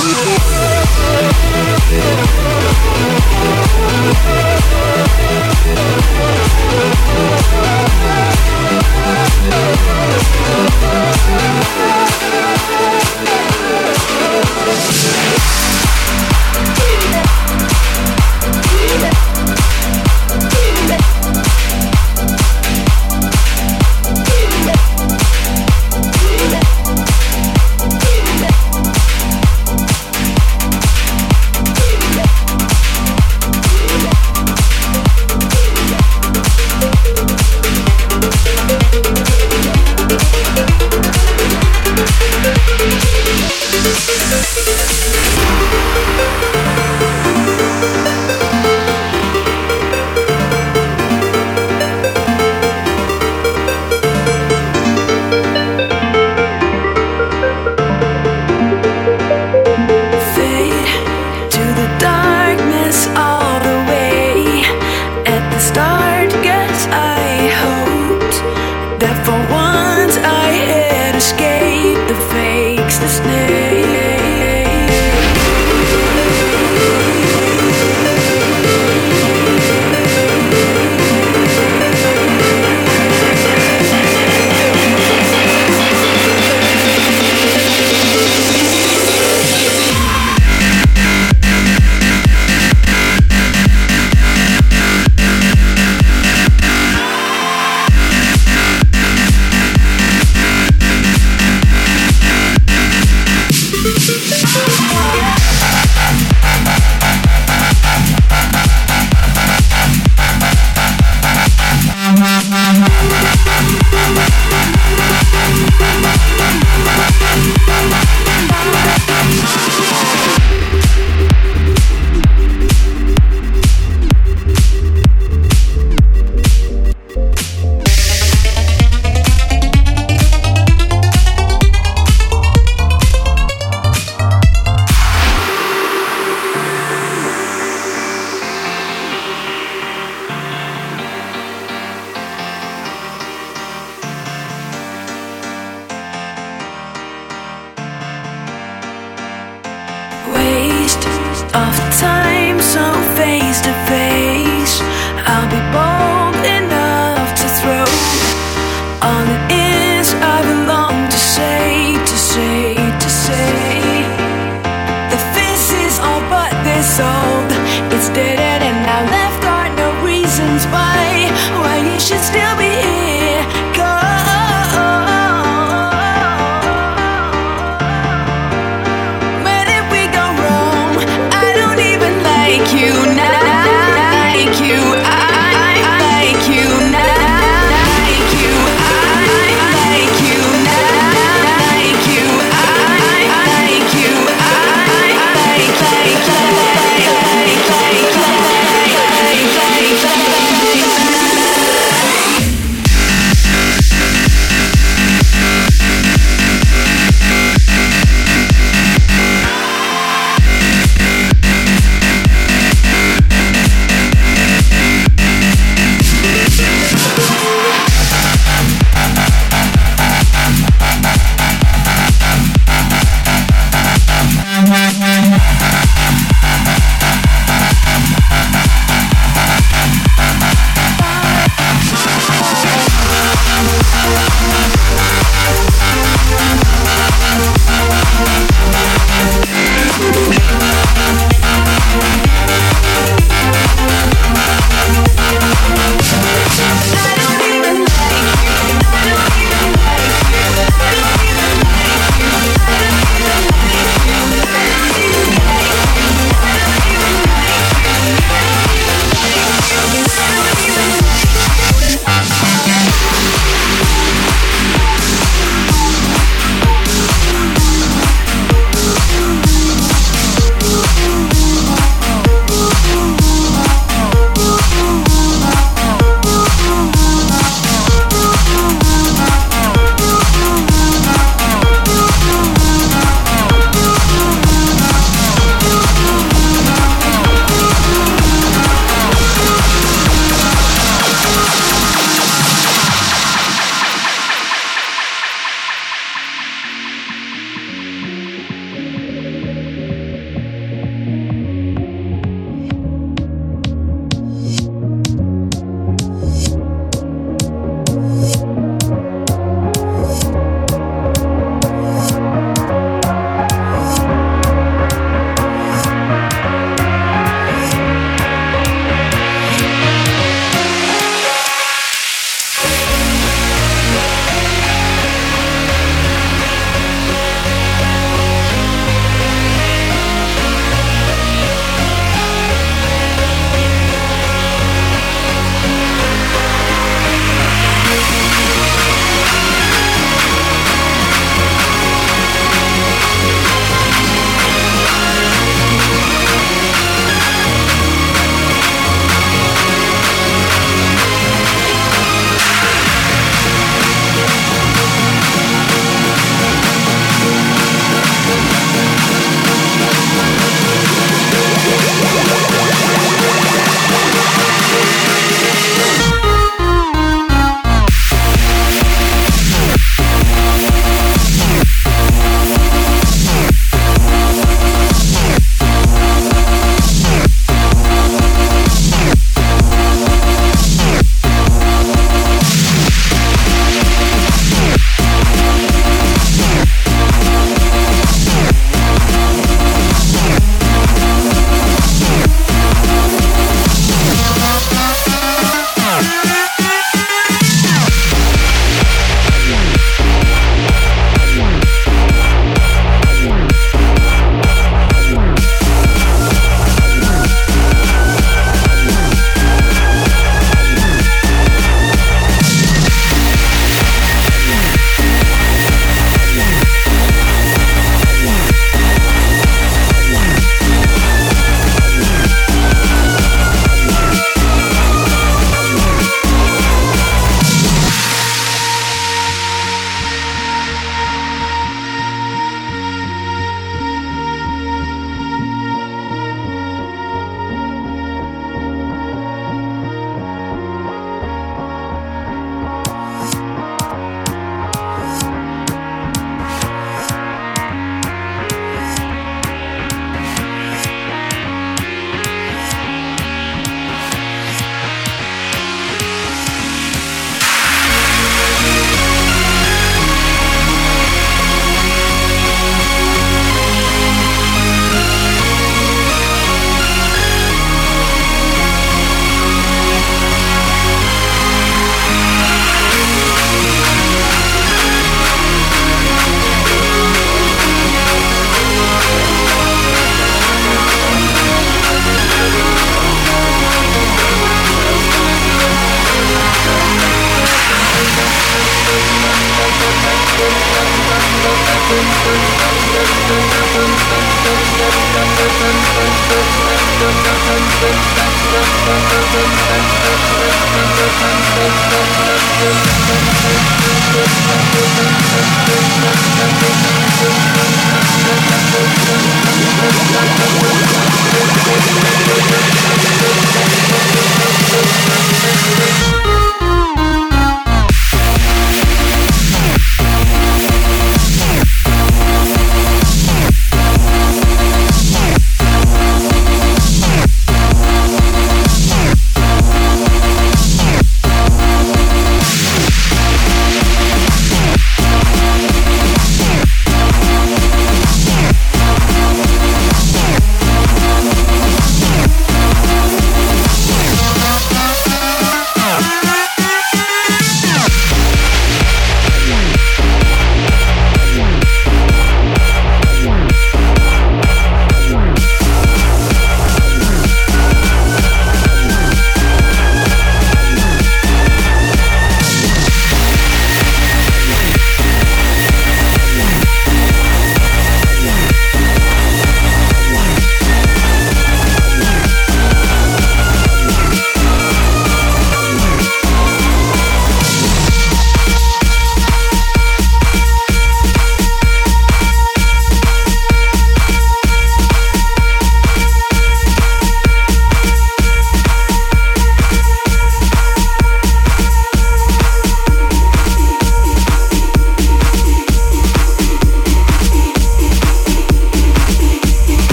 Yeah.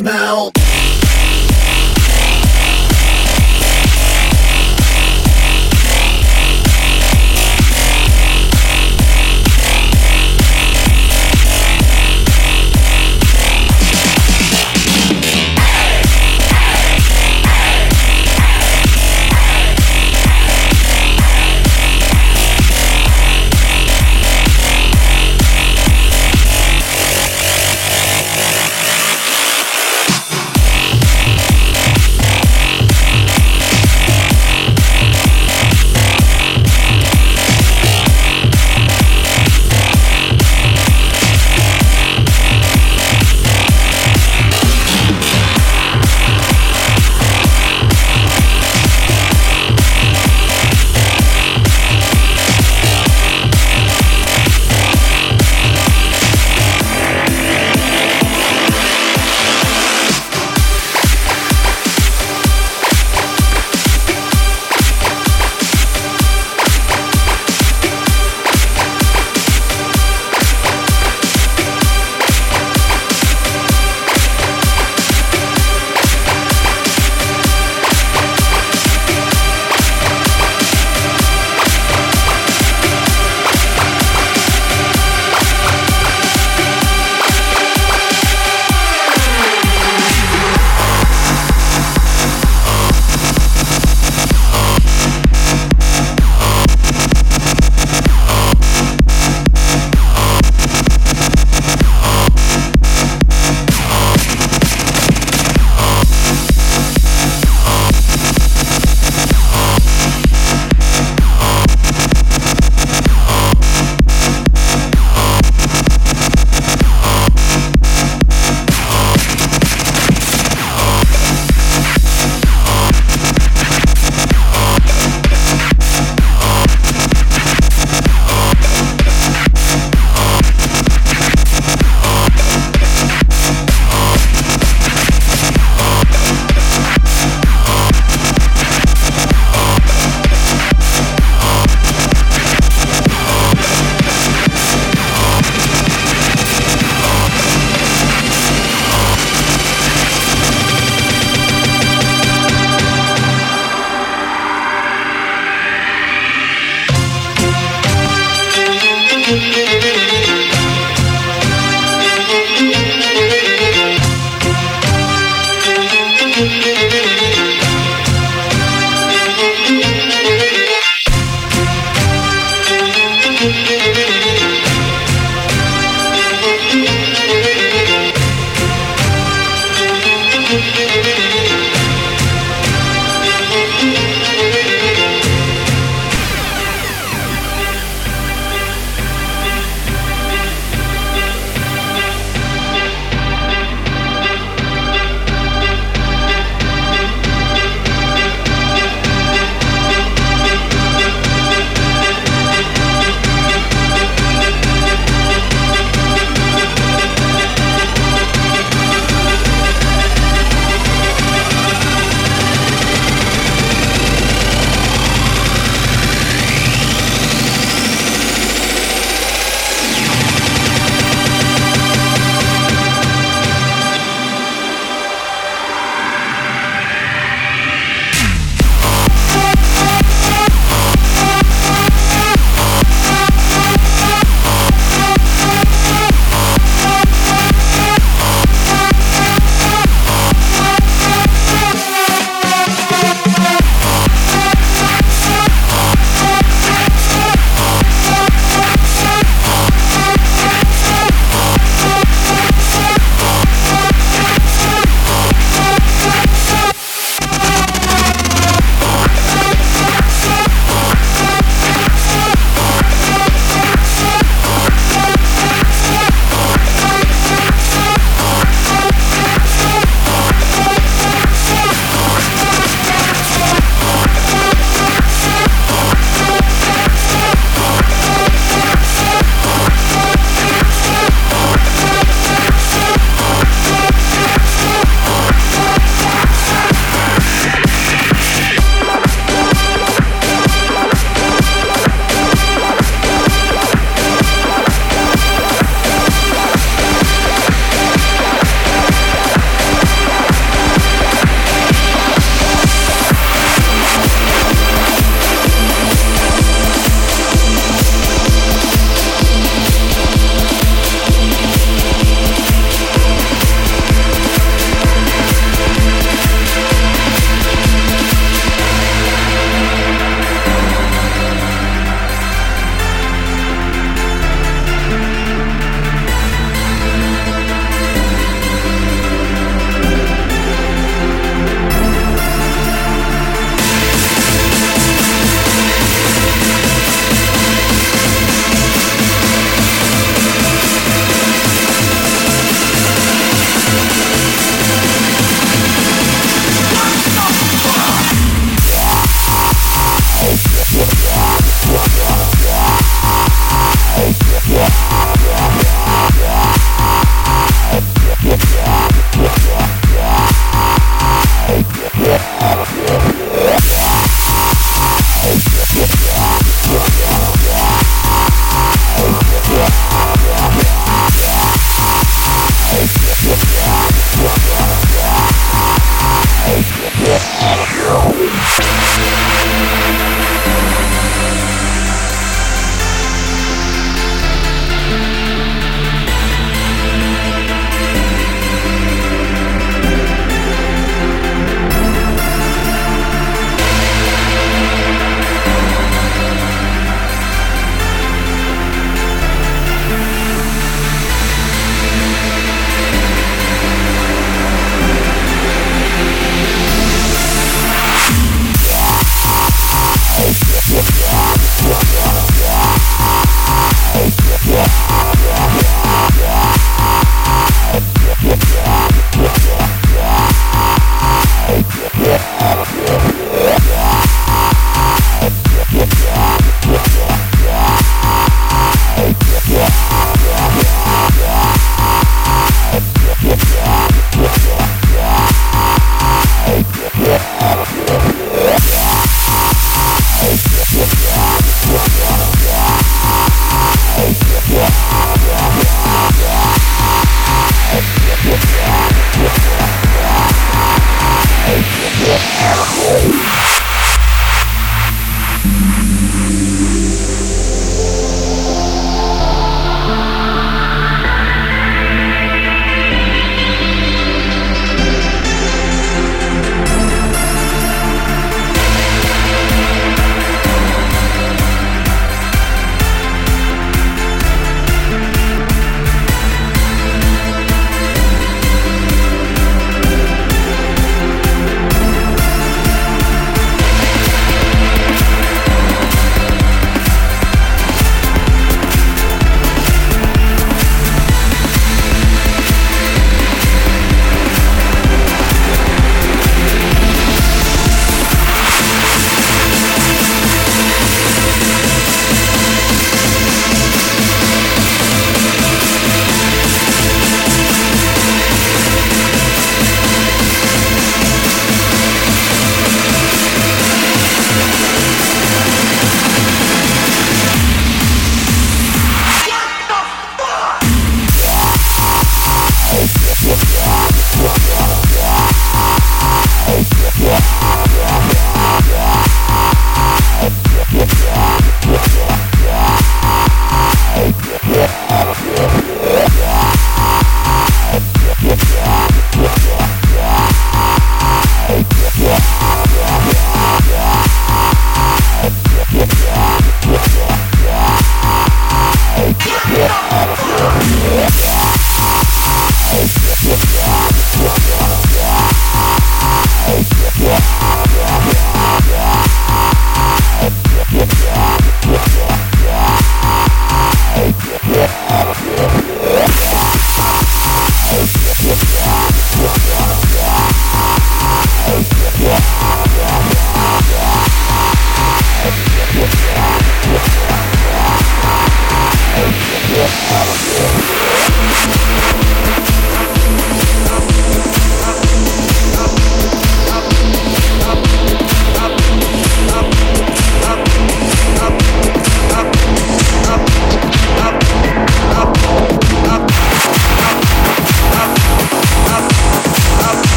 smell.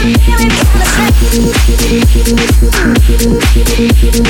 Face melt. Thank